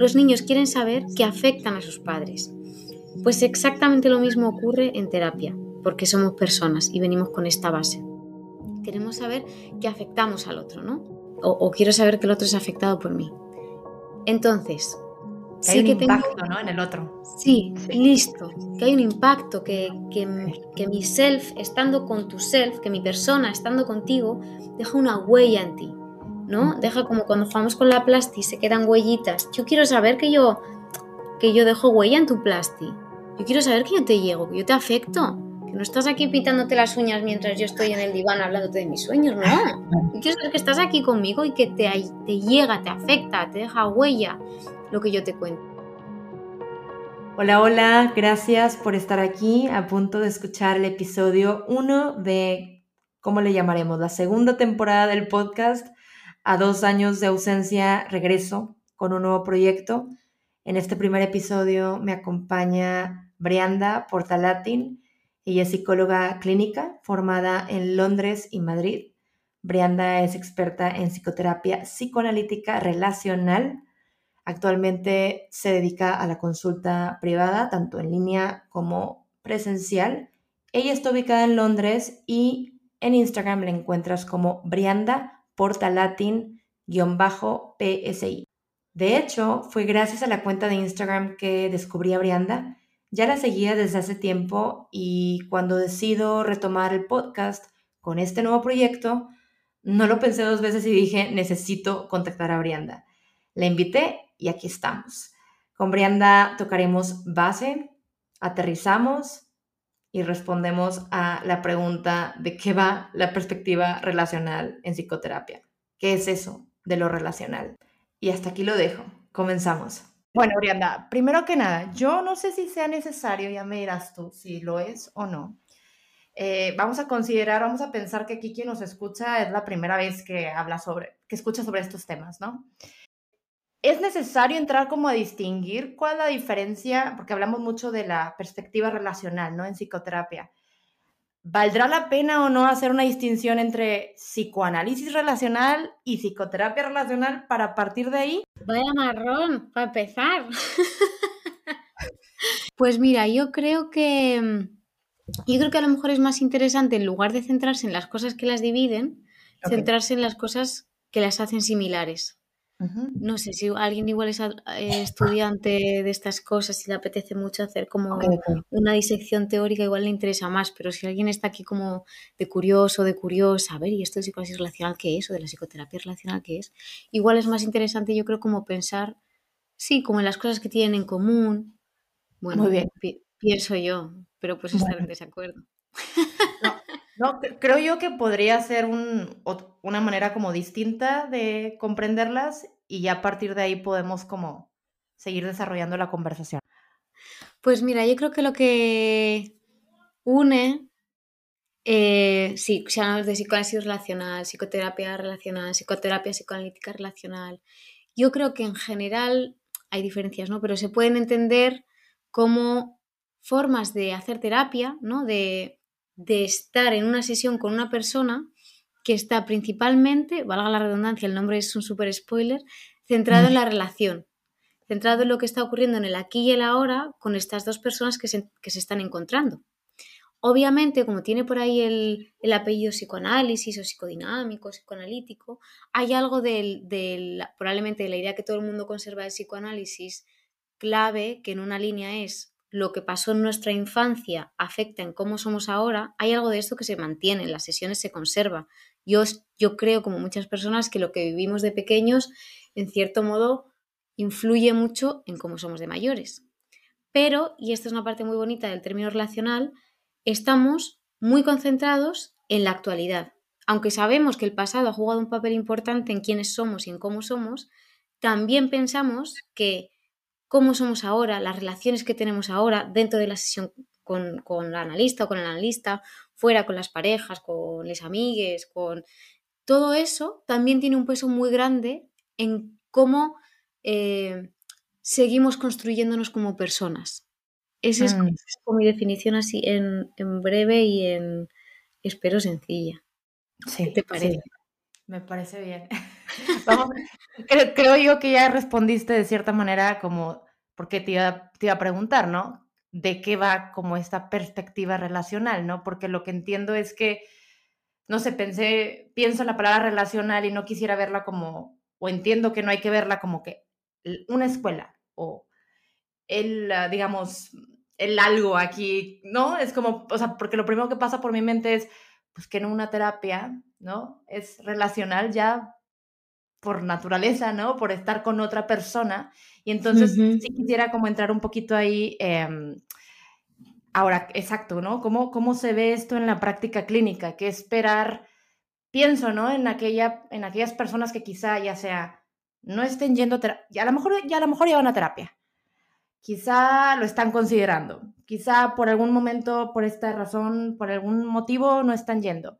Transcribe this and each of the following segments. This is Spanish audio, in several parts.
los niños quieren saber que afectan a sus padres. Pues exactamente lo mismo ocurre en terapia, porque somos personas y venimos con esta base. Queremos saber que afectamos al otro, ¿no? O, quiero saber que el otro es afectado por mí. Entonces, que hay un impacto ¿no? en el otro. Sí, listo. Que hay un impacto, que, que, mi self, estando con tu self, que mi persona, estando contigo, deja una huella en ti. ¿No? Deja como cuando jugamos con la plasti se quedan huellitas. Yo quiero saber que yo, que yo dejo huella en tu plasti. Yo quiero saber que yo te llego, que yo te afecto. Que no estás aquí pitándote las uñas mientras yo estoy en el diván hablándote de mis sueños, no. Yo quiero saber que estás aquí conmigo y que te, te llega, te afecta, te deja huella lo que yo te cuento. Hola, hola, gracias por estar aquí a punto de escuchar el episodio 1 de, ¿cómo le llamaremos? La segunda temporada del podcast a dos años de ausencia regreso con un nuevo proyecto. En este primer episodio me acompaña Brianda Portalatin. Ella es psicóloga clínica formada en Londres y Madrid. Brianda es experta en psicoterapia psicoanalítica relacional. Actualmente se dedica a la consulta privada, tanto en línea como presencial. Ella está ubicada en Londres y en Instagram la encuentras como Brianda portalatin-psi. De hecho, fue gracias a la cuenta de Instagram que descubrí a Brianda. Ya la seguía desde hace tiempo y cuando decido retomar el podcast con este nuevo proyecto, no lo pensé dos veces y dije, necesito contactar a Brianda. La invité y aquí estamos. Con Brianda tocaremos base, aterrizamos y respondemos a la pregunta de qué va la perspectiva relacional en psicoterapia. ¿Qué es eso de lo relacional? Y hasta aquí lo dejo. Comenzamos. Bueno, Brianda, primero que nada, yo no sé si sea necesario, ya me dirás tú si lo es o no. Eh, vamos a considerar, vamos a pensar que aquí quien nos escucha es la primera vez que habla sobre, que escucha sobre estos temas, ¿no? Es necesario entrar como a distinguir cuál es la diferencia, porque hablamos mucho de la perspectiva relacional, ¿no? En psicoterapia. ¿Valdrá la pena o no hacer una distinción entre psicoanálisis relacional y psicoterapia relacional para partir de ahí? Vaya marrón, para empezar. pues mira, yo creo que yo creo que a lo mejor es más interesante en lugar de centrarse en las cosas que las dividen, centrarse en las cosas que las hacen similares. No sé si alguien igual es eh, estudiante de estas cosas y le apetece mucho hacer como una disección teórica, igual le interesa más, pero si alguien está aquí como de curioso, de curiosa, a ver, ¿y esto de psicoanálisis relacional qué es? ¿O de la psicoterapia relacional qué es? Igual es más interesante, yo creo, como pensar, sí, como en las cosas que tienen en común. Bueno, Muy bien. pienso yo, pero pues estar en desacuerdo. No, creo yo que podría ser una manera como distinta de comprenderlas y ya a partir de ahí podemos como seguir desarrollando la conversación. Pues mira, yo creo que lo que une, eh, sí, si hablamos de psicoanálisis relacional, psicoterapia relacional, psicoterapia psicoanalítica relacional, yo creo que en general hay diferencias, ¿no? Pero se pueden entender como formas de hacer terapia, ¿no? De de estar en una sesión con una persona que está principalmente, valga la redundancia, el nombre es un super spoiler, centrado en la relación, centrado en lo que está ocurriendo en el aquí y el ahora con estas dos personas que se, están encontrando. Obviamente, como tiene por ahí el, apellido psicoanálisis o psicodinámico, psicoanalítico, hay algo del, probablemente de la idea que todo el mundo conserva del psicoanálisis clave, que en una línea es lo que pasó en nuestra infancia afecta en cómo somos ahora, hay algo de esto que se mantiene, en las sesiones se conserva. Yo, yo creo, como muchas personas, que lo que vivimos de pequeños, en cierto modo, influye mucho en cómo somos de mayores. Pero, y esta es una parte muy bonita del término relacional, estamos muy concentrados en la actualidad. Aunque sabemos que el pasado ha jugado un papel importante en quiénes somos y en cómo somos, también pensamos que cómo somos ahora, las relaciones que tenemos ahora dentro de la sesión con, con la analista o con el analista, fuera con las parejas, con las amigues, con todo eso también tiene un peso muy grande en cómo eh, seguimos construyéndonos como personas. Esa es, mm. como mi definición así en, breve y en espero sencilla. Sí, ¿Qué te parece? Me parece bien. creo, yo que ya respondiste de cierta manera como, porque te iba, te iba a preguntar, ¿no? De qué va como esta perspectiva relacional, ¿no? Porque lo que entiendo es que, no sé, pensé, pienso en la palabra relacional y no quisiera verla como, o entiendo que no hay que verla como que una escuela o el, ah, digamos, el algo aquí, ¿no? Es como, o sea, porque lo primero que pasa por mi mente es, pues que en una terapia, ¿no? Es relacional ya por naturaleza, ¿no? Por estar con otra persona. Y entonces sí quisiera como entrar un poquito ahí. Em, ahora, exacto, ¿no? ¿Cómo, ¿Cómo se ve esto en la práctica clínica? ¿Qué esperar? Pienso, ¿no? En, aquella, en aquellas personas que quizá ya sea no estén yendo, a lo mejor ya a lo mejor ya van a terapia. Quizá lo están considerando. Quizá por algún momento, por esta razón, por algún motivo no están yendo.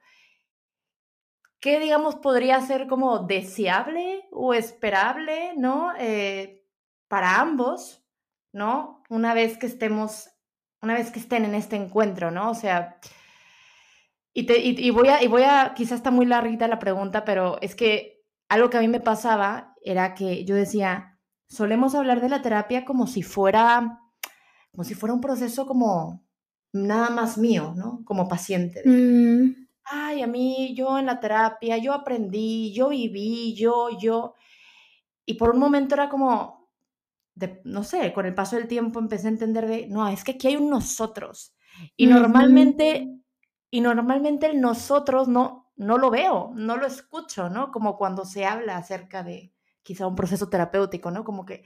¿Qué, digamos, podría ser como deseable o esperable, ¿no? Eh, para ambos, ¿no? Una vez que estemos, una vez que estén en este encuentro, ¿no? O sea, y, te, y, voy a, y voy a, quizás está muy larguita la pregunta, pero es que algo que a mí me pasaba era que yo decía, solemos hablar de la terapia como si fuera, como si fuera un proceso como nada más mío, ¿no? Como paciente. Mm ay, a mí, yo en la terapia, yo aprendí, yo viví, yo, yo. Y por un momento era como, no sé, con el paso del tiempo empecé a entender de, no, es que aquí hay un nosotros. Y normalmente, y normalmente el nosotros no, no lo veo, no lo escucho, ¿no? Como cuando se habla acerca de quizá un proceso terapéutico, ¿no? Como que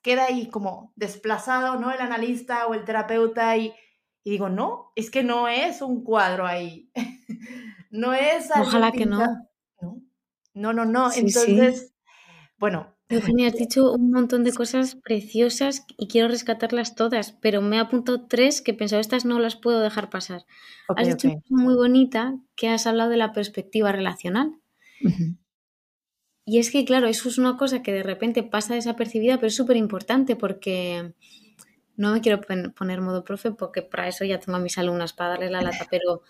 queda ahí como desplazado, ¿no? El analista o el terapeuta y y digo, no, es que no es un cuadro ahí. no es algo Ojalá que no. No, no, no. Entonces, bueno. Eugenia, has dicho un montón de cosas preciosas y quiero rescatarlas todas, pero me he apuntado tres que pensado, estas no las puedo dejar pasar. has dicho una muy bonita que has hablado de la perspectiva relacional. Y es que, claro, eso es una cosa que de repente pasa desapercibida, pero es súper importante porque no me quiero poner modo profe porque para eso ya tengo a mis alumnas para darle la lata, pero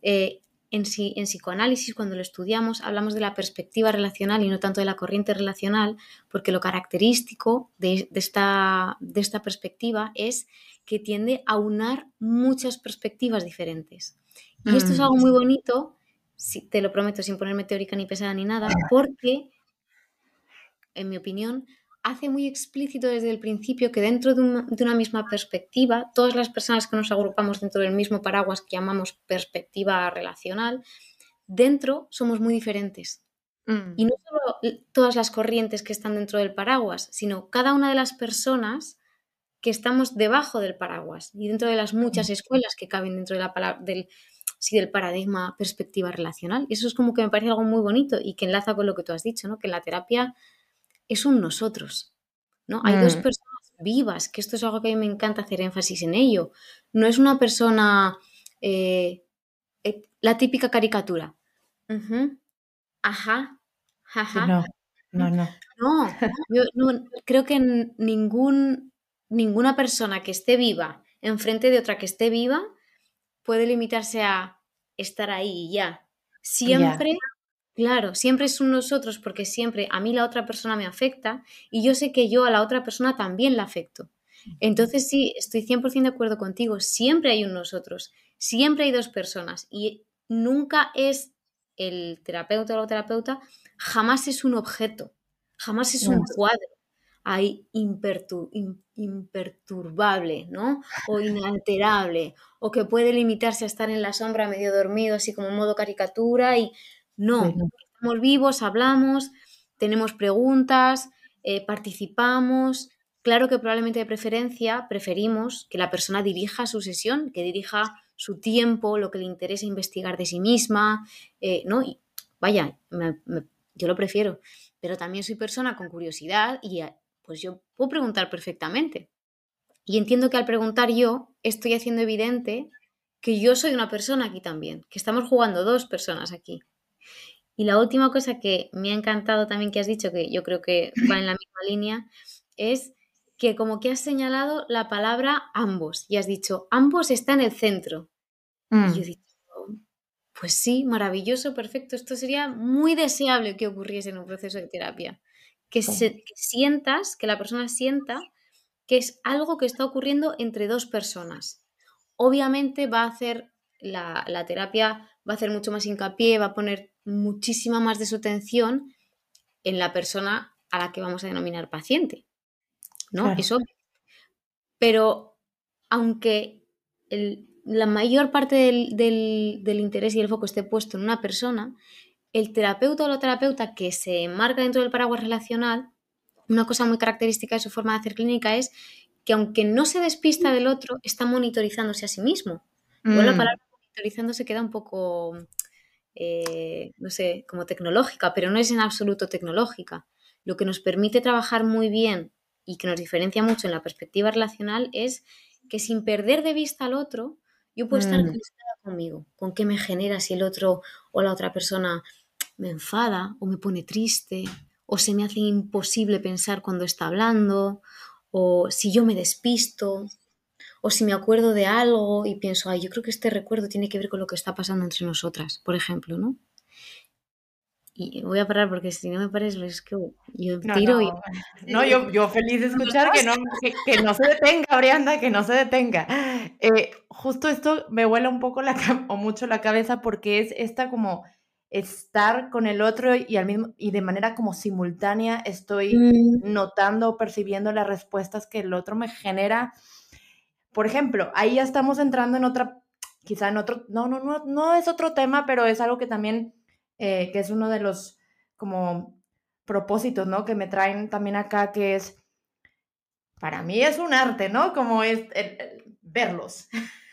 eh, en, en psicoanálisis, cuando lo estudiamos, hablamos de la perspectiva relacional y no tanto de la corriente relacional, porque lo característico de, esta, de esta perspectiva es que tiende a unar muchas perspectivas diferentes. Y esto es algo muy mm. bonito, si, te lo prometo, sin ponerme teórica ni pesada ni nada, porque, en mi opinión, hace muy explícito desde el principio que dentro de, una misma perspectiva, todas las personas que nos agrupamos dentro del mismo paraguas que llamamos perspectiva relacional, dentro somos muy diferentes. Mm. Y no solo todas las corrientes que están dentro del paraguas, sino cada una de las personas que estamos debajo del paraguas y dentro de las muchas mm. escuelas que caben dentro de la del, sí, del paradigma perspectiva relacional. Eso es como que me parece algo muy bonito y que enlaza con lo que tú has dicho, ¿no? que en la terapia es un nosotros, ¿no? Hay dos mm. personas vivas, que esto es algo que a mí me encanta hacer énfasis en ello. No es una persona, eh, eh, la típica caricatura. Ajá, ajá. No, no, no. No, yo no, creo que ningún, ninguna persona que esté viva enfrente de otra que esté viva puede limitarse a estar ahí y ya. Siempre Claro, siempre es un nosotros porque siempre a mí la otra persona me afecta y yo sé que yo a la otra persona también la afecto. Entonces sí, estoy 100% de acuerdo contigo, siempre hay un nosotros, siempre hay dos personas y nunca es el terapeuta o la terapeuta, jamás es un objeto, jamás es un cuadro hay imperturbable, ¿no? O inalterable, o que puede limitarse a estar en la sombra medio dormido, así como en modo caricatura y no, estamos vivos, hablamos, tenemos preguntas, eh, participamos. Claro que probablemente de preferencia preferimos que la persona dirija su sesión, que dirija su tiempo, lo que le interesa investigar de sí misma, eh, ¿no? Y vaya, yo lo prefiero, pero también soy persona con curiosidad y eh, pues yo puedo preguntar perfectamente. Y entiendo que al preguntar yo estoy haciendo evidente que yo soy una persona aquí también, que estamos jugando dos personas aquí. Y la última cosa que me ha encantado también que has dicho, que yo creo que va en la misma línea, es que como que has señalado la palabra ambos y has dicho, ambos están en el centro. Y yo he mm. dicho, Pues sí, maravilloso, perfecto. Esto sería muy deseable que ocurriese en un proceso de terapia. Que, se, que sientas, que la persona sienta que es algo que está ocurriendo entre dos personas. Obviamente va a hacer la, terapia, va a hacer mucho más hincapié, va a poner muchísima más de su atención en la persona a la que vamos a denominar paciente. ¿No? Eso. Pero aunque la mayor parte del, del, interés y el foco esté puesto en una persona, el terapeuta o la terapeuta que se marca dentro del paraguas relacional una cosa muy característica de su forma de hacer clínica es que aunque no se despista del otro, está monitorizándose a sí mismo. la palabra monitorizando se queda un poco, eh, no sé, como tecnológica, pero no es en absoluto tecnológica. Lo que nos permite trabajar muy bien y que nos diferencia mucho en la perspectiva relacional es que sin perder de vista al otro, yo puedo estar mm. conmigo, con qué me genera si el otro o la otra persona me enfada o me pone triste o se me hace imposible pensar cuando está hablando, o si yo me despisto, o si me acuerdo de algo y pienso, ay, yo creo que este recuerdo tiene que ver con lo que está pasando entre nosotras, por ejemplo, ¿no? Y voy a parar porque si no me parece, es que yo tiro y... No, yo, yo feliz de escuchar que no, que, no se detenga, Brianda, que no se detenga. Eh, justo esto me vuela un poco la, o mucho la cabeza porque es esta como estar con el otro y, al mismo, y de manera como simultánea estoy mm. notando o percibiendo las respuestas que el otro me genera. Por ejemplo, ahí ya estamos entrando en otra, quizá en otro, no, no, no, no es otro tema, pero es algo que también, eh, que es uno de los como propósitos, ¿no? Que me traen también acá, que es, para mí es un arte, ¿no? Como es verlos,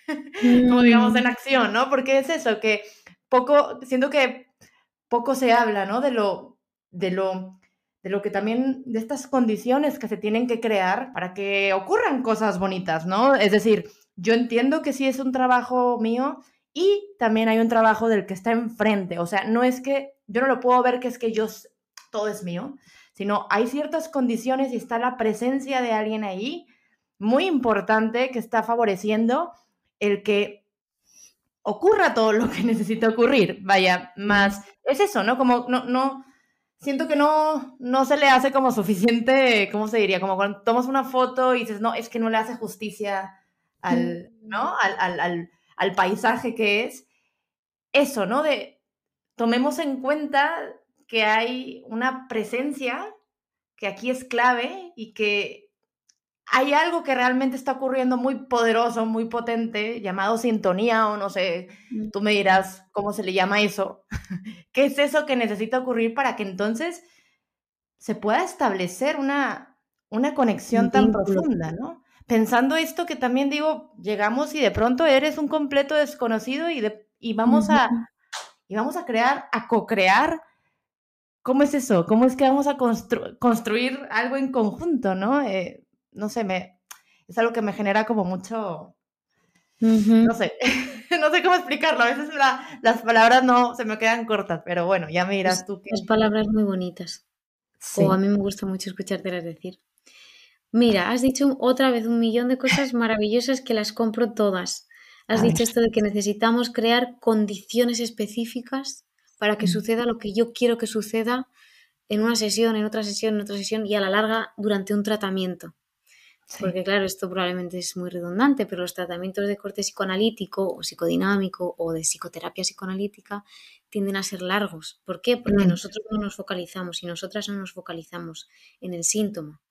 como digamos en mm. acción, ¿no? Porque es eso, que poco, siento que poco se habla, ¿no? De lo, de lo, de lo que también, de estas condiciones que se tienen que crear para que ocurran cosas bonitas, ¿no? Es decir, yo entiendo que sí es un trabajo mío y también hay un trabajo del que está enfrente, o sea, no es que yo no lo puedo ver que es que yo, todo es mío, sino hay ciertas condiciones y está la presencia de alguien ahí muy importante que está favoreciendo el que ocurra todo lo que necesita ocurrir. Vaya, más es eso, ¿no? Como no, no, siento que no, no se le hace como suficiente, ¿cómo se diría? Como cuando tomas una foto y dices, no, es que no le hace justicia al, ¿no? Al, al, al paisaje que es. Eso, ¿no? De tomemos en cuenta que hay una presencia que aquí es clave y que hay algo que realmente está ocurriendo muy poderoso, muy potente, llamado sintonía o no sé, mm. tú me dirás cómo se le llama eso. ¿Qué es eso que necesita ocurrir para que entonces se pueda establecer una, una conexión tan profunda, ¿no? Pensando esto que también digo, llegamos y de pronto eres un completo desconocido y, de, y vamos a y vamos a crear, a co-crear. ¿Cómo es eso? ¿Cómo es que vamos a construir algo en conjunto, no? Eh, no sé, me, es algo que me genera como mucho, no sé, no sé cómo explicarlo, a veces las palabras no se me quedan cortas, pero bueno, ya me dirás tú que... Las palabras muy bonitas, o a mí me gusta mucho escuchártelas decir. Mira, has dicho otra vez un millón de cosas maravillosas que las compro todas. Has dicho esto de que necesitamos crear condiciones específicas para que mm. suceda lo que yo quiero que suceda en una sesión, en otra sesión, en otra sesión y a la larga durante un tratamiento. Porque claro, esto probablemente es muy redundante, pero los tratamientos de corte psicoanalítico o psicodinámico o de psicoterapia psicoanalítica tienden a ser largos. ¿Por qué? Porque mm. nosotros no nos focalizamos y nosotras no nos focalizamos en el síntoma.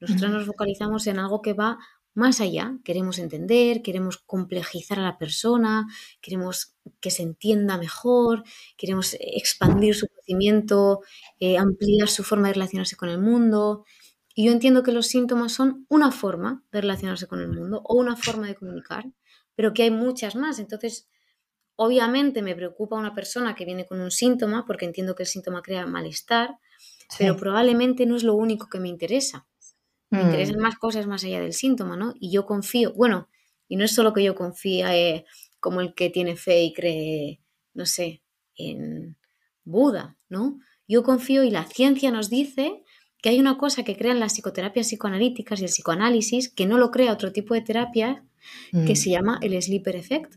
Nosotras nos focalizamos en algo que va más allá. Queremos entender, queremos complejizar a la persona, queremos que se entienda mejor, queremos expandir su conocimiento, eh, ampliar su forma de relacionarse con el mundo. Y yo entiendo que los síntomas son una forma de relacionarse con el mundo o una forma de comunicar, pero que hay muchas más. Entonces, obviamente me preocupa una persona que viene con un síntoma, porque entiendo que el síntoma crea malestar, pero probablemente no es lo único que me interesa. Me mm. interesan más cosas más allá del síntoma, ¿no? Y yo confío, bueno, y no es solo que yo confíe como el que tiene fe y cree, no sé, en Buda, ¿no? Yo confío y la ciencia nos dice que hay una cosa que crean las psicoterapias psicoanalíticas y el psicoanálisis que no lo crea otro tipo de terapia que mm. se llama el sleeper effect,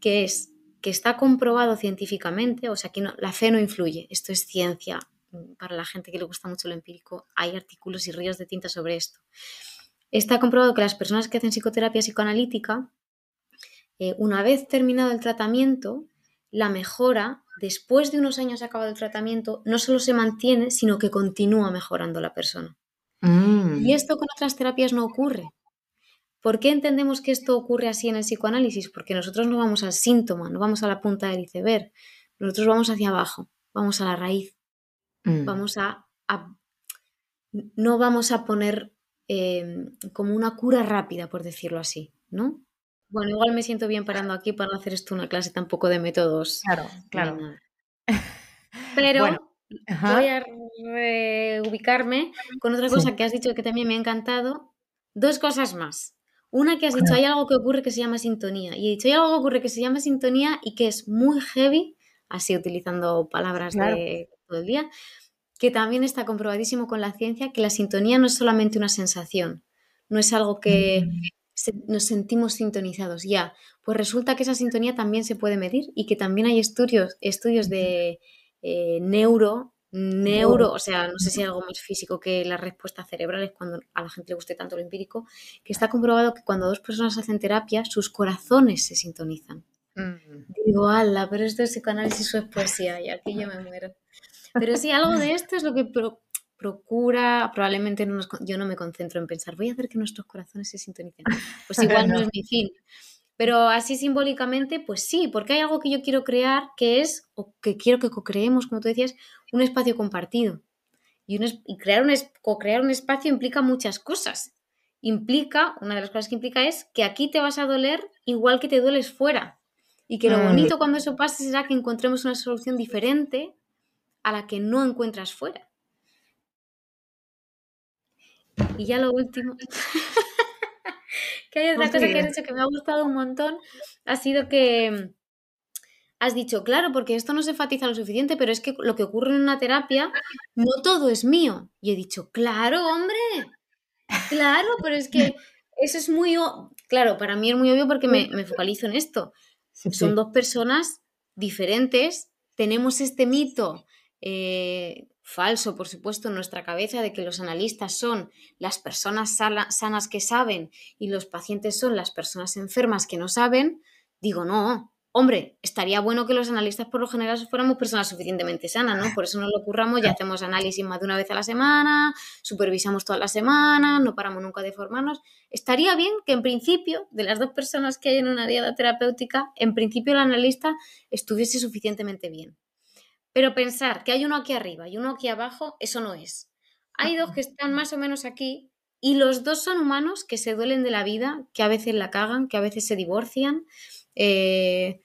que es que está comprobado científicamente, o sea, que no, la fe no influye, esto es ciencia, para la gente que le gusta mucho lo empírico, hay artículos y ríos de tinta sobre esto. Está comprobado que las personas que hacen psicoterapia psicoanalítica, eh, una vez terminado el tratamiento, la mejora, después de unos años acabado el tratamiento, no solo se mantiene, sino que continúa mejorando la persona. Mm. Y esto con otras terapias no ocurre. ¿Por qué entendemos que esto ocurre así en el psicoanálisis? Porque nosotros no vamos al síntoma, no vamos a la punta del iceberg, nosotros vamos hacia abajo, vamos a la raíz. Mm. Vamos a, No vamos a poner em, como una cura rápida, por decirlo así, ¿no? Bueno, igual me siento bien parando aquí para no hacer esto una clase tampoco de métodos. Claro, claro. Pero voy a reubicarme con otra cosa que has dicho que también me ha encantado. Dos cosas más. Una que has dicho, hay algo que ocurre que se llama sintonía. Y he dicho, hay algo que ocurre que se llama sintonía y que es muy heavy, así utilizando palabras de todo el día, que también está comprobadísimo con la ciencia que la sintonía no es solamente una sensación, no es algo que mm. nos sentimos sintonizados ya. Pues resulta que esa sintonía también se puede medir y que también hay estudios, estudios de eh, neuro, neuro, o sea, no sé si hay algo más físico que las respuestas cerebrales cuando a la gente le guste tanto lo empírico, que está comprobado que cuando dos personas hacen terapia, sus corazones se sintonizan. Mm. Digo, ala, pero esto es psicoanálisis o es poesía y aquí yo me muero. Pero sí, algo de esto es lo que procura, probablemente no yo no me concentro en pensar, voy a hacer que nuestros corazones se sintonicen. Pues igual no es mi fin. Pero así simbólicamente, pues sí, porque hay algo que yo quiero crear que es, o que quiero que co-creemos, como tú decías, un espacio compartido. Y, y crear, un, co-crear un espacio implica muchas cosas. Implica, una de las cosas que implica es que aquí te vas a doler igual que te dueles fuera. Y que lo mm. bonito cuando eso pase será que encontremos una solución diferente a la que no encuentras fuera. Y ya lo último, que hay otra cosa que has dicho que me ha gustado un montón, ha sido que has dicho, claro, porque esto no se enfatiza lo suficiente, pero es que lo que ocurre en una terapia, no todo es mío. Y he dicho, claro, hombre, claro, pero es que eso es muy, claro, para mí es muy obvio porque me, focalizo en esto. Son dos personas diferentes, tenemos este mito eh, falso, por supuesto, en nuestra cabeza de que los analistas son las personas sanas que saben y los pacientes son las personas enfermas que no saben, digo, no, hombre, estaría bueno que los analistas por lo general fuéramos personas suficientemente sanas, ¿no? Por eso nos lo curramos y hacemos análisis más de una vez a la semana, supervisamos todas las semanas, no paramos nunca de formarnos. Estaría bien que en principio, de las dos personas que hay en una diada terapéutica, en principio el analista estuviese suficientemente bien. Pero pensar que hay uno aquí arriba y uno aquí abajo, eso no es. Hay dos que están más o menos aquí y los dos son humanos que se duelen de la vida, que a veces la cagan, que a veces se divorcian, eh,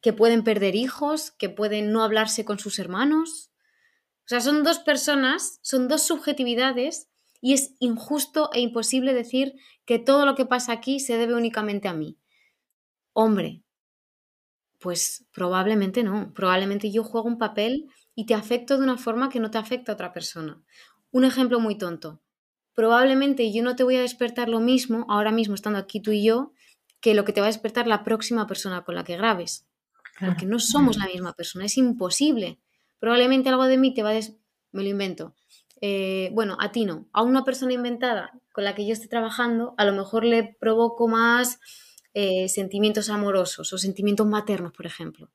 que pueden perder hijos, que pueden no hablarse con sus hermanos. O sea, son dos personas, son dos subjetividades y es injusto e imposible decir que todo lo que pasa aquí se debe únicamente a mí. Hombre, pues probablemente no. Probablemente yo juego un papel y te afecto de una forma que no te afecta a otra persona. Un ejemplo muy tonto. Probablemente yo no te voy a despertar lo mismo ahora mismo estando aquí tú y yo que lo que te va a despertar la próxima persona con la que grabes. Porque no somos la misma persona, es imposible. Probablemente algo de mí te va a... Des... Me lo invento. Eh, bueno, a ti no. A una persona inventada con la que yo esté trabajando, a lo mejor le provoco más eh, sentimientos amorosos o sentimientos maternos, por ejemplo.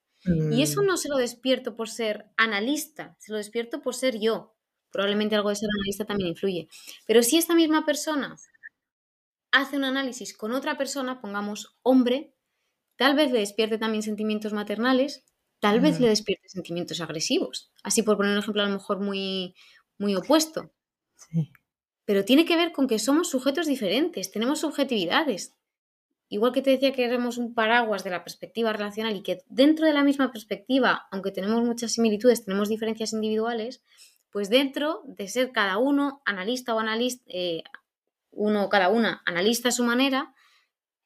Y eso mm. no se lo despierto por ser analista, se lo despierto por ser yo. Probablemente algo de ser analista también influye. Pero si esta misma persona hace un análisis con otra persona, pongamos hombre, tal vez le despierte también sentimientos maternales, tal vez le despierte sentimientos agresivos. Así por poner un ejemplo a lo mejor muy, muy opuesto. Pero tiene que ver con que somos sujetos diferentes, tenemos subjetividades, igual que te decía que éramos un paraguas de la perspectiva relacional y que dentro de la misma perspectiva, aunque tenemos muchas similitudes, tenemos diferencias individuales, pues dentro de ser cada uno analista o analista, eh, uno o cada una analista a su manera,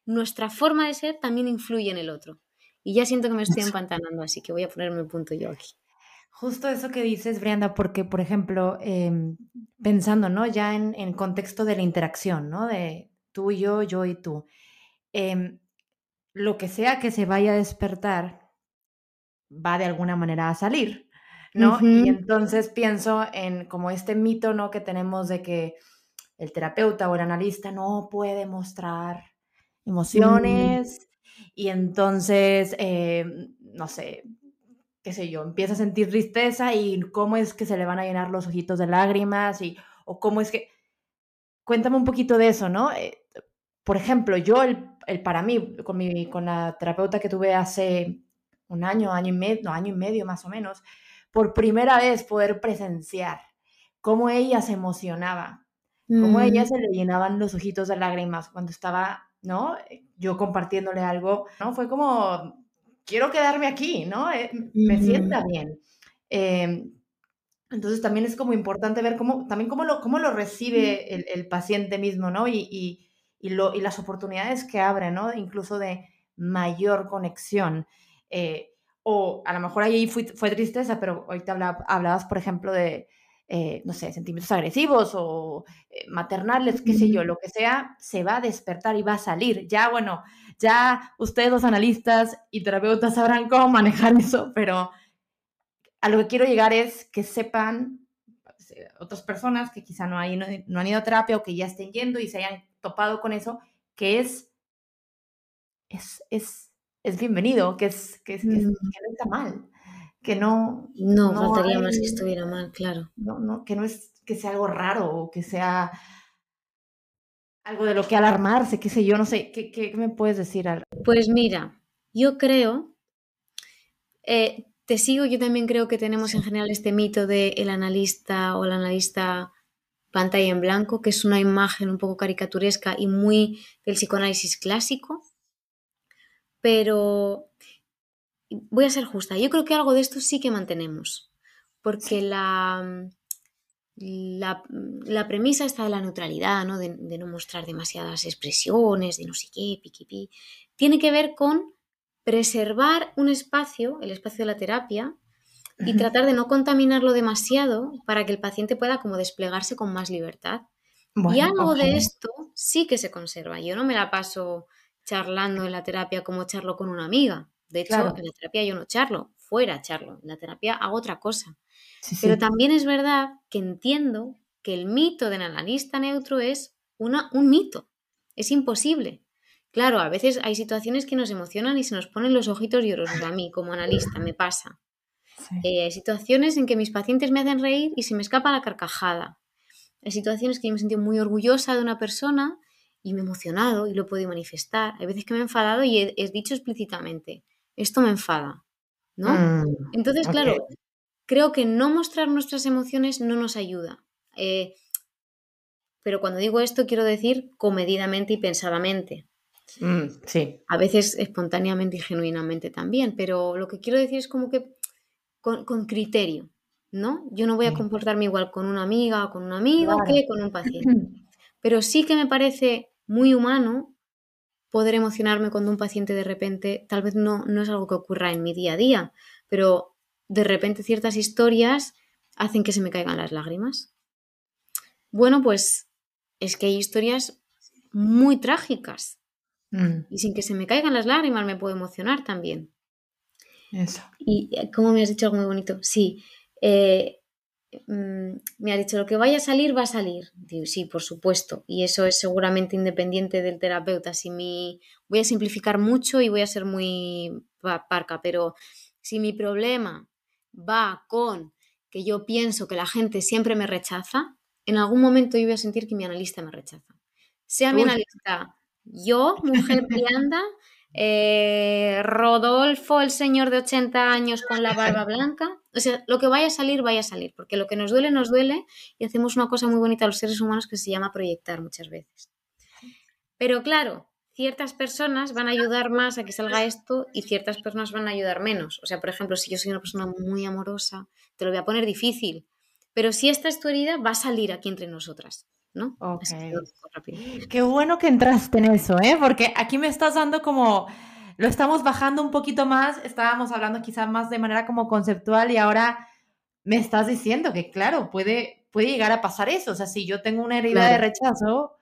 nuestra forma de ser también influye en el otro. Y ya siento que me estoy empantanando, así que voy a ponerme el punto yo aquí. Justo eso que dices, Brianda, porque, por ejemplo, em, pensando, ¿no? Ya en el contexto de la interacción, ¿no? De tú y yo, yo y tú. Em, lo que sea que se vaya a despertar va de alguna manera a salir, ¿no? Y entonces pienso en como este mito, ¿no? Que tenemos de que el terapeuta o el analista no puede mostrar emociones y entonces, eh, no sé, qué sé yo, empieza a sentir tristeza y cómo es que se le van a llenar los ojitos de lágrimas y, o cómo es que... Cuéntame un poquito de eso, ¿no? Eh, por ejemplo, yo, el, el para mí, con, mi, con la terapeuta que tuve hace un año, año y medio, no, año y medio más o menos, por primera vez poder presenciar cómo ella se emocionaba, cómo a ella mm. se le llenaban los ojitos de lágrimas cuando estaba, ¿no? Yo compartiéndole algo, ¿no? Fue como, quiero quedarme aquí, ¿no? Eh, me sienta bien. Em, entonces también es como importante ver cómo, también cómo lo, cómo lo recibe el, paciente mismo, ¿no? Y, y, y, lo, y las oportunidades que abre, ¿no? Incluso de mayor conexión. Eh, o a lo mejor ahí fue, fue tristeza, pero ahorita hablabas, por ejemplo, de, eh, no sé, sentimientos agresivos o eh, maternales, qué sé yo, lo que sea, se va a despertar y va a salir. Ya, bueno, ya ustedes los analistas y terapeutas sabrán cómo manejar eso, pero a lo que quiero llegar es que sepan eh, otras personas que quizá no, hay, no, han ido a terapia o que ya estén yendo y se hayan topado con eso, que es, es, es, es bienvenido, que, es, que, es, que, no está mal, que no... No, faltaría más que estuviera mal, claro. No, no, que no es que sea algo raro o que sea algo de lo que alarmarse, qué sé yo, no sé, ¿qué, qué me puedes decir? Pues mira, yo creo, eh, te sigo, yo también creo que tenemos en general este mito de el analista o el analista pantalla en blanco, que es una imagen un poco caricaturesca y muy del psicoanálisis clásico, pero voy a ser justa, yo creo que algo de esto sí que mantenemos, porque la la, premisa está de la neutralidad, ¿no? De, no mostrar demasiadas expresiones, de no sé qué, piqui, tiene que ver con preservar un espacio, el espacio de la terapia, y tratar de no contaminarlo demasiado para que el paciente pueda como desplegarse con más libertad. y algo de esto sí que se conserva. Yo no me la paso charlando en la terapia como charlo con una amiga. De hecho, en la terapia yo no charlo, fuera charlo. En la terapia hago otra cosa. Pero también es verdad que entiendo que el mito del analista neutro es una, un mito. Es imposible. Claro, a veces hay situaciones que nos emocionan y se nos ponen los ojitos llorosos. A mí, como analista, me pasa. Eh, hay situaciones en que mis pacientes me hacen reír y se me escapa la carcajada. Hay situaciones que yo me he sentido muy orgullosa de una persona y me he emocionado y lo he podido manifestar. Hay veces que me he enfadado y he, dicho explícitamente, esto me enfada. ¿No? Mm, Entonces, claro, creo que no mostrar nuestras emociones no nos ayuda. Eh, pero cuando digo esto quiero decir comedidamente y pensadamente. Mm, sí. A veces espontáneamente y genuinamente también, pero lo que quiero decir es como que con, criterio, ¿no? Yo no voy a comportarme igual con una amiga o con un amigo que con un paciente. Pero sí que me parece muy humano poder emocionarme cuando un paciente de repente, tal vez no, no es algo que ocurra en mi día a día, pero de repente ciertas historias hacen que se me caigan las lágrimas. Bueno, pues es que hay historias muy trágicas. Mm. Y sin que se me caigan las lágrimas me puedo emocionar también. Eso. Y eh, como me has dicho algo muy bonito, sí. Eh, mm, me ha dicho, lo que vaya a salir, va a salir. sí, por supuesto. Y eso es seguramente independiente del terapeuta. Si mi... Voy a simplificar mucho y voy a ser muy parca, pero si mi problema va con que yo pienso que la gente siempre me rechaza, en algún momento yo voy a sentir que mi analista me rechaza. Sea mi analista yo, mujer blanda, eh, Rodolfo, el señor de 80 años con la barba blanca. O sea, lo que vaya a salir, vaya a salir, porque lo que nos duele, nos duele y hacemos una cosa muy bonita a los seres humanos que se llama proyectar muchas veces. Pero claro, ciertas personas van a ayudar más a que salga esto y ciertas personas van a ayudar menos. O sea, por ejemplo, si yo soy una persona muy amorosa, te lo voy a poner difícil. Pero si esta es tu herida, va a salir aquí entre nosotras. ¿No? Qué bueno que entraste en eso, ¿eh? Porque aquí me estás dando como, lo estamos bajando un poquito más, estábamos hablando quizás más de manera como conceptual y ahora me estás diciendo que, claro, puede, puede llegar a pasar eso. O sea, si yo tengo una herida de rechazo,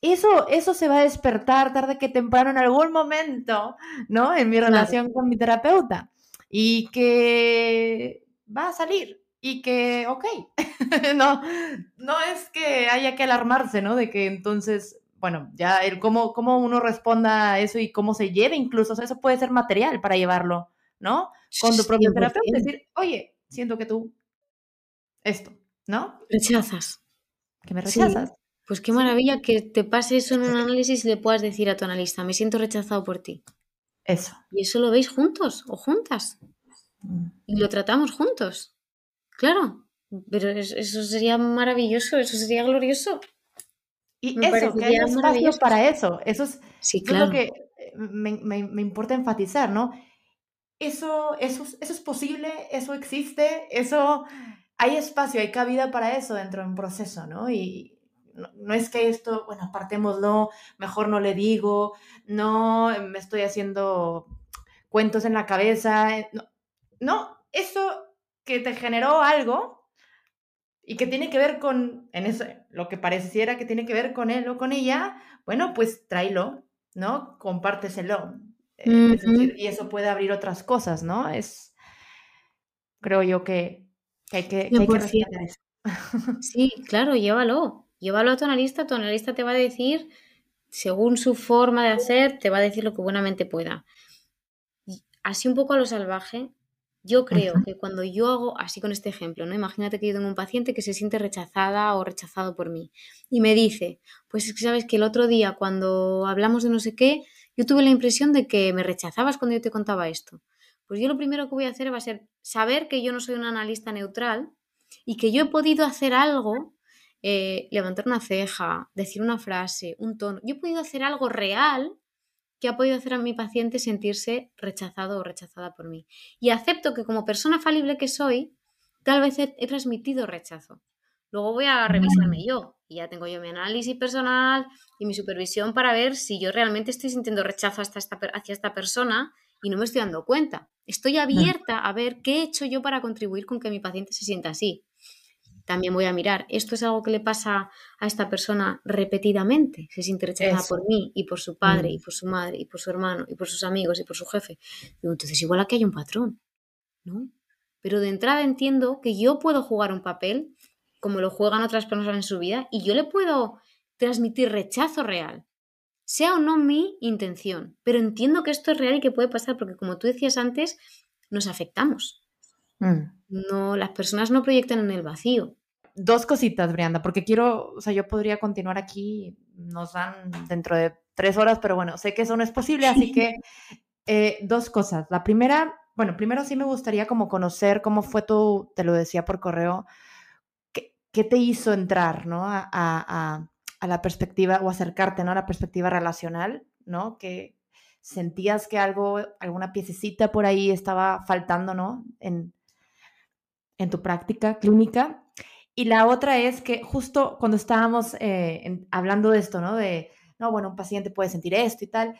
eso, eso se va a despertar tarde que temprano en algún momento, ¿no? En mi relación con mi terapeuta. Y que va a salir. Y que, ok, no, no es que haya que alarmarse, ¿no? De que entonces, bueno, ya el cómo, cómo uno responda a eso y cómo se lleve incluso, o sea, eso puede ser material para llevarlo, ¿no? Con tu propio terapeuta, decir, oye, siento que tú, esto, ¿no? Rechazas. Que me rechazas. Pues qué maravilla que te pase eso en un análisis y le puedas decir a tu analista, me siento rechazado por ti. Eso. Y eso lo veis juntos o juntas. Mm. Y lo tratamos juntos. Claro, pero eso sería maravilloso, eso sería glorioso. Y eso, que hay espacio para eso. Eso es, sí, claro. lo que eh, me, importa enfatizar, ¿no? Eso, eso, eso es posible, eso existe, eso hay espacio, hay cabida para eso dentro de un proceso, ¿no? Y, no, es que esto, bueno, apartémoslo, mejor no le digo, no me estoy haciendo cuentos en la cabeza. Eh, no, eso que te generó algo y que tiene que ver con, en eso, lo que pareciera que tiene que ver con él o con ella, bueno, pues tráelo, ¿no? Compárteselo. Eh, es decir, y eso puede abrir otras cosas, ¿no? Es, creo yo que, hay que, que, hay que eso. Sí, claro, llévalo llévalo a tu analista, tu analista te va a decir, según su forma de hacer, te va a decir lo que buenamente pueda. Así un poco a lo salvaje, yo creo que cuando yo hago, así con este ejemplo, ¿no? Imagínate que yo tengo un paciente que se siente rechazada o rechazado por mí y me dice, pues es que sabes que el otro día cuando hablamos de no sé qué, yo tuve la impresión de que me rechazabas cuando yo te contaba esto. Pues yo lo primero que voy a hacer va a ser saber que yo no soy un analista neutral y que yo he podido hacer algo eh, levantar una ceja, decir una frase, un tono. Yo he podido hacer algo real que ha podido hacer a mi paciente sentirse rechazado o rechazada por mí. Y acepto que como persona falible que soy, tal vez he, transmitido rechazo. Luego voy a revisarme yo y ya tengo yo mi análisis personal y mi supervisión para ver si yo realmente estoy sintiendo rechazo hasta esta, hacia esta persona y no me estoy dando cuenta. Estoy abierta a ver qué he hecho yo para contribuir con que mi paciente se sienta así también voy a mirar, ¿esto es algo que le pasa a esta persona repetidamente? Se siente rechazada por mí y por su padre y mm. por su madre y por su hermano y por sus amigos y por su jefe. entonces igual aquí hay un patrón, ¿no? Pero de entrada entiendo que yo puedo jugar un papel como lo juegan otras personas en su vida y yo le puedo transmitir rechazo real, sea o no mi intención, pero entiendo que esto es real y que puede pasar porque como tú decías antes, nos afectamos. Mm. No, las personas no proyectan en el vacío dos cositas, Brianda, porque quiero, o sea, yo podría continuar aquí, nos dan dentro de tres horas, pero bueno, sé que eso no es posible, así que eh, dos cosas. La primera, bueno, primero sí me gustaría como conocer cómo fue tu, te lo decía por correo, qué, qué te hizo entrar, ¿no? A, a, a, la perspectiva o acercarte, ¿no? A la perspectiva relacional, ¿no? Que sentías que algo, alguna piececita por ahí estaba faltando, ¿no? En, en tu práctica clínica. Y la otra es que justo cuando estábamos eh, hablando de esto, ¿no? De, no, bueno, un paciente puede sentir esto y tal.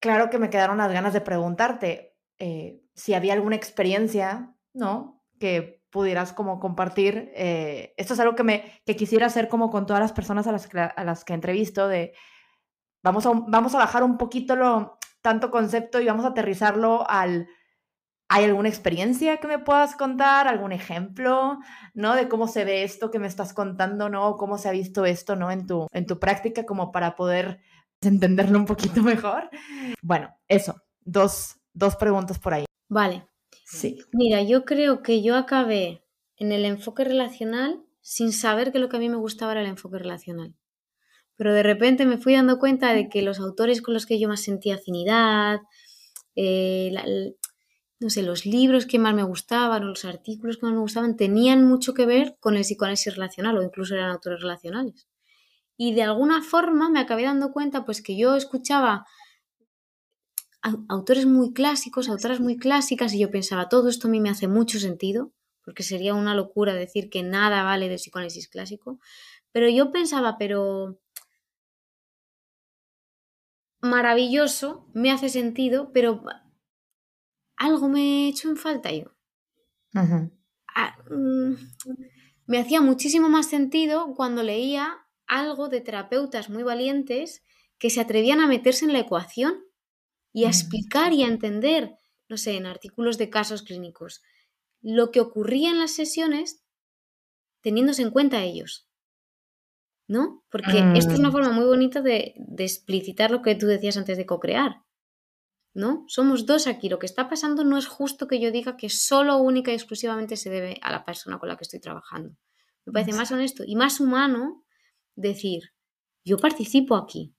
Claro que me quedaron las ganas de preguntarte eh, si había alguna experiencia, ¿no? Que pudieras como compartir. Eh, esto es algo que, me, que quisiera hacer como con todas las personas a las que, a las que entrevisto, de vamos a, vamos a bajar un poquito lo tanto concepto y vamos a aterrizarlo al ¿Hay alguna experiencia que me puedas contar? ¿Algún ejemplo, no? De cómo se ve esto que me estás contando, ¿no? ¿Cómo se ha visto esto, ¿no? En tu, en tu práctica, como para poder entenderlo un poquito mejor. Bueno, eso, dos, dos preguntas por ahí. Vale. Sí. Mira, yo creo que yo acabé en el enfoque relacional sin saber que lo que a mí me gustaba era el enfoque relacional. Pero de repente me fui dando cuenta de que los autores con los que yo más sentía afinidad, eh, la, no sé, los libros que más me gustaban o los artículos que más me gustaban tenían mucho que ver con el psicoanálisis relacional o incluso eran autores relacionales. Y de alguna forma me acabé dando cuenta pues que yo escuchaba autores muy clásicos, autoras muy clásicas y yo pensaba, todo esto a mí me hace mucho sentido, porque sería una locura decir que nada vale del psicoanálisis clásico, pero yo pensaba, pero maravilloso, me hace sentido, pero algo me he hecho en falta yo. Ah, mm, me hacía muchísimo más sentido cuando leía algo de terapeutas muy valientes que se atrevían a meterse en la ecuación y a explicar y a entender, no sé, en artículos de casos clínicos, lo que ocurría en las sesiones teniéndose en cuenta ellos. ¿No? Porque esto es una Mm. forma muy bonita de, de explicitar lo que tú decías antes de co-crear. ¿No? Somos dos aquí. Lo que está pasando no es justo que yo diga que solo, única y exclusivamente se debe a la persona con la que estoy trabajando. Me parece más honesto y más humano decir, yo participo aquí,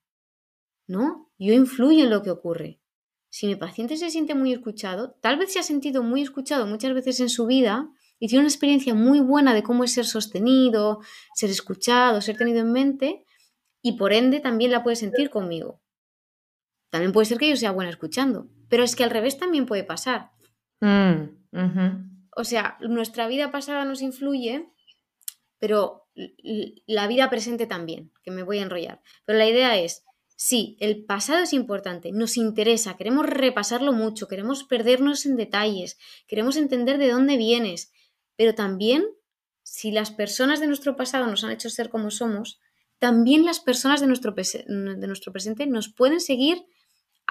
¿no? Yo influyo en lo que ocurre. Si mi paciente se siente muy escuchado, tal vez se ha sentido muy escuchado muchas veces en su vida y tiene una experiencia muy buena de cómo es ser sostenido, ser escuchado, ser tenido en mente y por ende también la puede sentir conmigo. También puede ser que yo sea buena escuchando, pero es que al revés también puede pasar. Mm. O sea, nuestra vida pasada nos influye, pero la vida presente también, que me voy a enrollar. Pero la idea es, sí, el pasado es importante, nos interesa, queremos repasarlo mucho, queremos perdernos en detalles, queremos entender de dónde vienes, pero también, si las personas de nuestro pasado nos han hecho ser como somos, también las personas de nuestro, de nuestro presente nos pueden seguir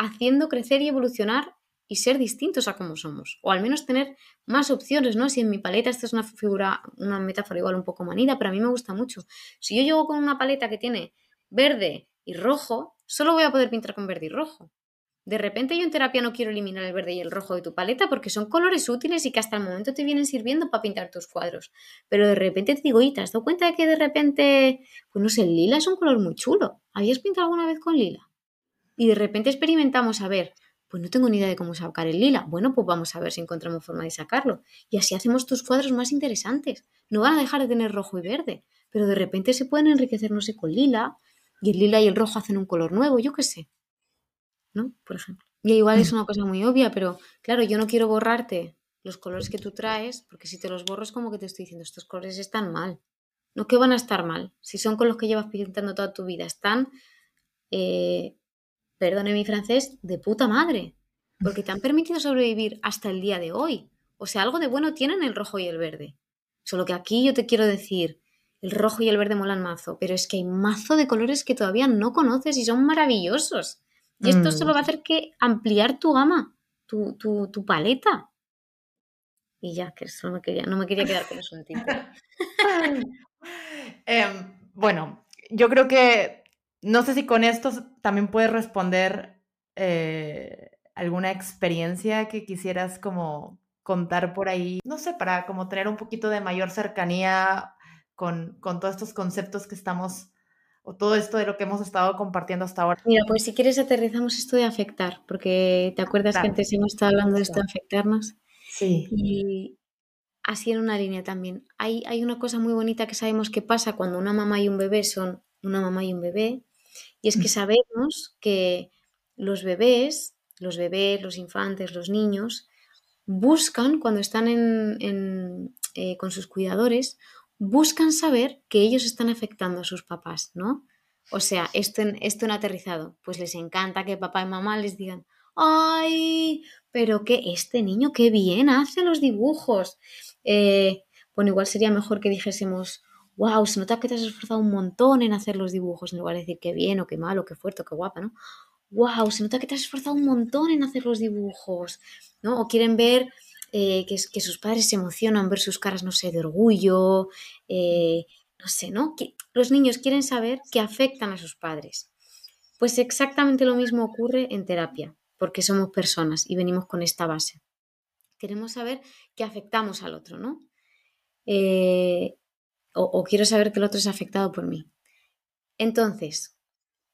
haciendo crecer y evolucionar y ser distintos a como somos, o al menos tener más opciones, ¿no? Si en mi paleta, esta es una figura, una metáfora igual un poco manida, pero a mí me gusta mucho. Si yo llego con una paleta que tiene verde y rojo, solo voy a poder pintar con verde y rojo. De repente yo en terapia no quiero eliminar el verde y el rojo de tu paleta porque son colores útiles y que hasta el momento te vienen sirviendo para pintar tus cuadros. Pero de repente te digo, ¿y te has dado cuenta de que de repente, pues no sé, lila es un color muy chulo? ¿Habías pintado alguna vez con lila? Y de repente experimentamos a ver, pues no tengo ni idea de cómo sacar el lila. Bueno, pues vamos a ver si encontramos forma de sacarlo. Y así hacemos tus cuadros más interesantes. No van a dejar de tener rojo y verde, pero de repente se pueden enriquecer, no sé, con lila, y el lila y el rojo hacen un color nuevo, yo qué sé. ¿No? Por ejemplo. Y igual es una cosa muy obvia, pero claro, yo no quiero borrarte los colores que tú traes, porque si te los borro es como que te estoy diciendo, estos colores están mal. No que van a estar mal, si son con los que llevas pintando toda tu vida, están, eh, perdone mi francés, de puta madre, porque te han permitido sobrevivir hasta el día de hoy. O sea, algo de bueno tienen el rojo y el verde. Solo que aquí yo te quiero decir, el rojo y el verde molan mazo, pero es que hay mazo de colores que todavía no conoces y son maravillosos. Y esto Mm. solo va a hacer que ampliar tu gama, tu, tu, tu paleta. Y ya, que eso no me quería, no me quería quedar con eso el tintero. Em, bueno, yo creo que no sé si con esto también puedes responder eh, alguna experiencia que quisieras como contar por ahí, no sé, para como tener un poquito de mayor cercanía con, con todos estos conceptos que estamos, o todo esto de lo que hemos estado compartiendo hasta ahora. Mira, pues si quieres aterrizamos esto de afectar, porque te acuerdas que antes hemos estado hablando de esto de afectarnos. Sí. Y así en una línea también. Hay, hay una cosa muy bonita que sabemos que pasa cuando una mamá y un bebé son una mamá y un bebé, y es que sabemos que los bebés, los bebés, los infantes, los niños, buscan cuando están en, en, eh, con sus cuidadores, buscan saber que ellos están afectando a sus papás, ¿no? O sea, esto en, esto en aterrizado, pues les encanta que papá y mamá les digan, ay, pero que este niño qué bien hace los dibujos. Eh, bueno, igual sería mejor que dijésemos, wow, se nota que te has esforzado un montón en hacer los dibujos, en lugar de decir qué bien o qué mal o qué fuerte o qué guapa, ¿no? Wow, se nota que te has esforzado un montón en hacer los dibujos, ¿no? O quieren ver eh, que, que, sus padres se emocionan, ver sus caras, no sé, de orgullo, eh, no sé, ¿no? Los niños quieren saber que afectan a sus padres. Pues exactamente lo mismo ocurre en terapia, porque somos personas y venimos con esta base. Queremos saber que afectamos al otro, ¿no? Eh, o, o, quiero saber que el otro es afectado por mí. Entonces,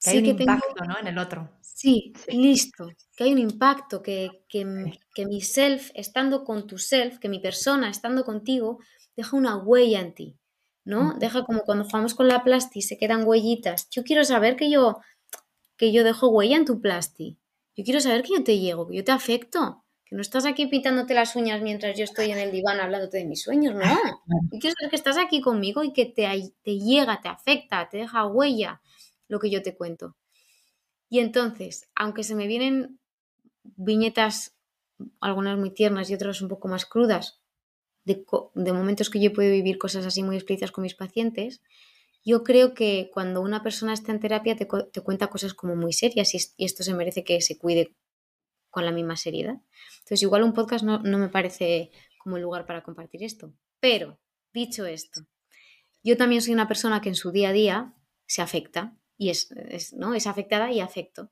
que hay sí un que impacto, tengo... ¿no? En el otro. Sí, sí, listo. Que hay un impacto, que, que, que, mi self, estando con tu self, que mi persona, estando contigo, deja una huella en ti, ¿no? Deja como cuando jugamos con la plasti, se quedan huellitas. Yo quiero saber que yo, que yo dejo huella en tu plasti. Yo quiero saber que yo te llego, que yo te afecto. Que no estás aquí pintándote las uñas mientras yo estoy en el diván hablándote de mis sueños, no. Yo quiero saber que estás aquí conmigo y que te, te llega, te afecta, te deja huella lo que yo te cuento. Y entonces, aunque se me vienen viñetas, algunas muy tiernas y otras un poco más crudas, de, de momentos que yo he podido vivir cosas así muy explícitas con mis pacientes, yo creo que cuando una persona está en terapia te, cuenta cosas como muy serias y, esto se merece que se cuide con la misma seriedad. Entonces, igual un podcast no, me parece como el lugar para compartir esto. Pero, dicho esto, yo también soy una persona que en su día a día se afecta y es, ¿no? es afectada y afecto.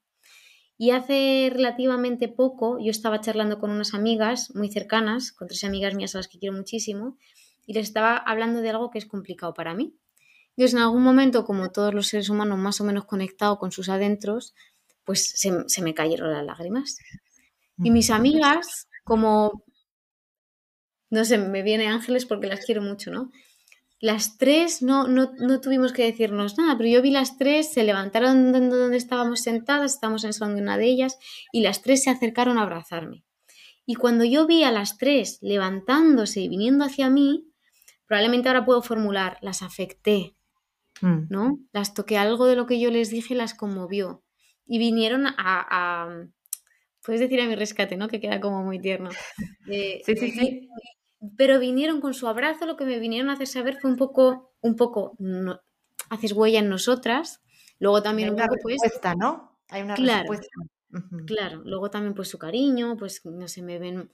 Y hace relativamente poco yo estaba charlando con unas amigas muy cercanas, con tres amigas mías a las que quiero muchísimo, y les estaba hablando de algo que es complicado para mí. Entonces, en algún momento, como todos los seres humanos más o menos conectados con sus adentros, pues se, me cayeron las lágrimas. Y mis amigas, como, no sé, me viene ángeles porque las quiero mucho, ¿no? Las tres no, no, no, tuvimos que decirnos nada, pero yo vi las tres, se levantaron de donde estábamos sentadas, estábamos en el salón de una de ellas, y las tres se acercaron a abrazarme. Y cuando yo vi a las tres levantándose y viniendo hacia mí, probablemente ahora puedo formular, las afecté, Mm. ¿no? Las toqué algo de lo que yo les dije las conmovió. Y vinieron a, puedes decir a mi rescate, ¿no? Que queda como muy tierno. Eh, sí, sí, sí. Pero vinieron con su abrazo, lo que me vinieron a hacer saber fue un poco, un poco, no, haces huella en nosotras. Luego también Hay una pues respuesta, ¿no? Hay una respuesta. Claro, luego también pues su cariño, pues no sé, me ven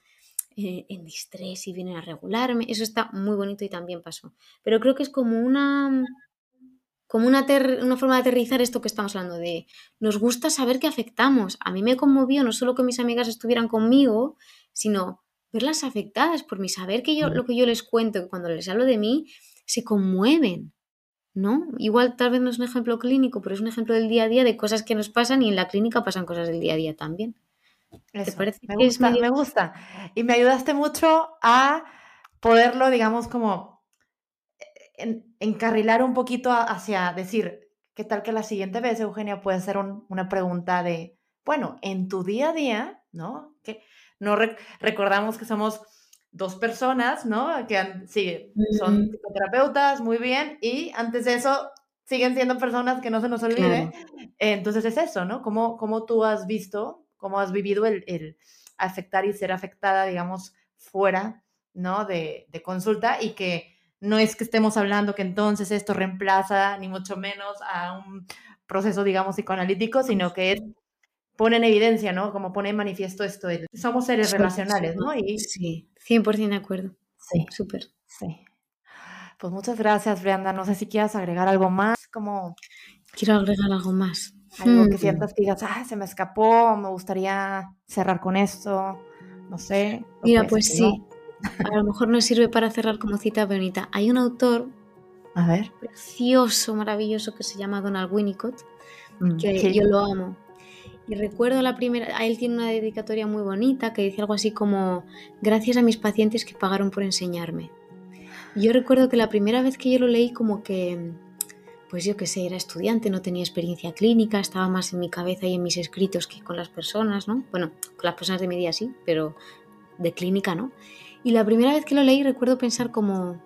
eh, en distrés y vienen a regularme. Eso está muy bonito y también pasó. Pero creo que es como una como una, una, forma de aterrizar esto que estamos hablando de nos gusta saber que afectamos. A mí me conmovió no solo que mis amigas estuvieran conmigo, sino verlas afectadas por mi saber que yo lo que yo les cuento, cuando les hablo de mí, se conmueven. ¿No? Igual tal vez no es un ejemplo clínico, pero es un ejemplo del día a día de cosas que nos pasan y en la clínica pasan cosas del día a día también. ¿Te parece me gusta, me gusta. Y me ayudaste mucho a poderlo, digamos, como encarrilar un poquito hacia decir, ¿qué tal que la siguiente vez, Eugenia, puede ser una pregunta de, bueno, en tu día a día, ¿no? Que no recordamos que somos dos personas, ¿no? Que sí, son psicoterapeutas, muy bien, y antes de eso siguen siendo personas que no se nos olvide. Entonces es eso, ¿no? ¿Cómo, cómo tú has visto, cómo has vivido el, el afectar y ser afectada, digamos, fuera, ¿no? De, de consulta y que no es que estemos hablando que entonces esto reemplaza ni mucho menos a un proceso, digamos, psicoanalítico, sino que es, pone en evidencia, ¿no? Como pone en manifiesto esto, somos seres relacionales, ¿no? Y, sí, 100% de acuerdo. Sí. Súper. Sí. Pues muchas gracias, Brianda. No sé si quieras agregar algo más, como... Quiero agregar algo más. Algo que hmm. sientas que digas, ah, se me escapó, me gustaría cerrar con esto, no sé. Mira, pues sí. A lo mejor nos sirve para cerrar como cita bonita. Hay un autor a ver. precioso, maravilloso, que se llama Donald Winnicott, mm, que yo lo amo. Y recuerdo la primera, a él tiene una dedicatoria muy bonita que dice algo así como, gracias a mis pacientes que pagaron por enseñarme. yo recuerdo que la primera vez que yo lo leí como que, pues yo que sé, era estudiante, no tenía experiencia clínica, estaba más en mi cabeza y en mis escritos que con las personas, ¿no? Bueno, con las personas de mi día sí, pero de clínica no. Y la primera vez que lo leí recuerdo pensar como,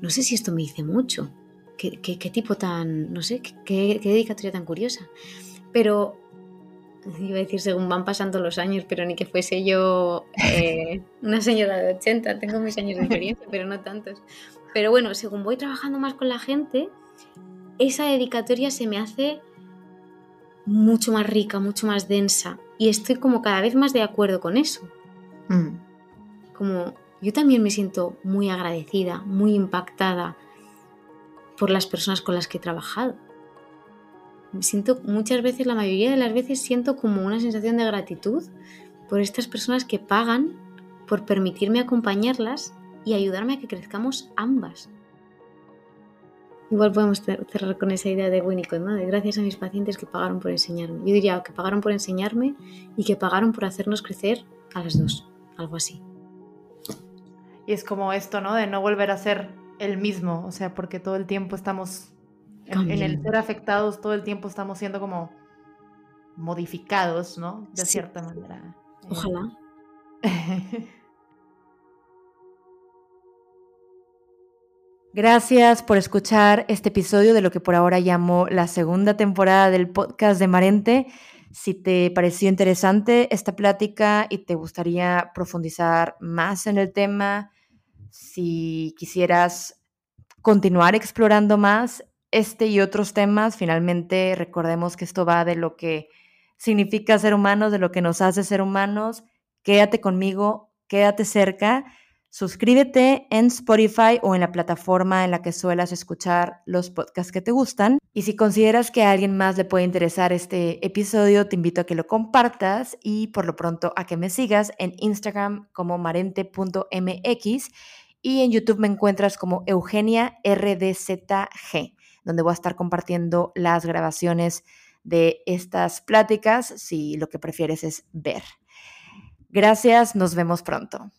no sé si esto me dice mucho, qué, qué, tipo tan, no sé, qué, qué, dedicatoria tan curiosa. Pero, iba a decir según van pasando los años, pero ni que fuese yo eh, una señora de 80, tengo mis años de experiencia, pero no tantos. Pero bueno, según voy trabajando más con la gente, esa dedicatoria se me hace mucho más rica, mucho más densa. Y estoy como cada vez más de acuerdo con eso. Mm como yo también me siento muy agradecida, muy impactada por las personas con las que he trabajado. Siento muchas veces, la mayoría de las veces siento como una sensación de gratitud por estas personas que pagan por permitirme acompañarlas y ayudarme a que crezcamos ambas. Igual podemos cerrar con esa idea de Winnicott, ¿no? De gracias a mis pacientes que pagaron por enseñarme. Yo diría que pagaron por enseñarme y que pagaron por hacernos crecer a las dos, algo así. Y es como esto, ¿no? De no volver a ser el mismo, o sea, porque todo el tiempo estamos, en, el ser afectados, todo el tiempo estamos siendo como modificados, ¿no? De cierta manera. Ojalá. Gracias por escuchar este episodio de lo que por ahora llamo la segunda temporada del podcast de Marente. Si te pareció interesante esta plática y te gustaría profundizar más en el tema, si quisieras continuar explorando más este y otros temas, finalmente recordemos que esto va de lo que significa ser humanos, de lo que nos hace ser humanos. Quédate conmigo, quédate cerca. Suscríbete en Spotify o en la plataforma en la que suelas escuchar los podcasts que te gustan. Y si consideras que a alguien más le puede interesar este episodio, te invito a que lo compartas y por lo pronto a que me sigas en Instagram como marente.mx y en YouTube me encuentras como Eugenia RDZG, donde voy a estar compartiendo las grabaciones de estas pláticas si lo que prefieres es ver. Gracias, nos vemos pronto.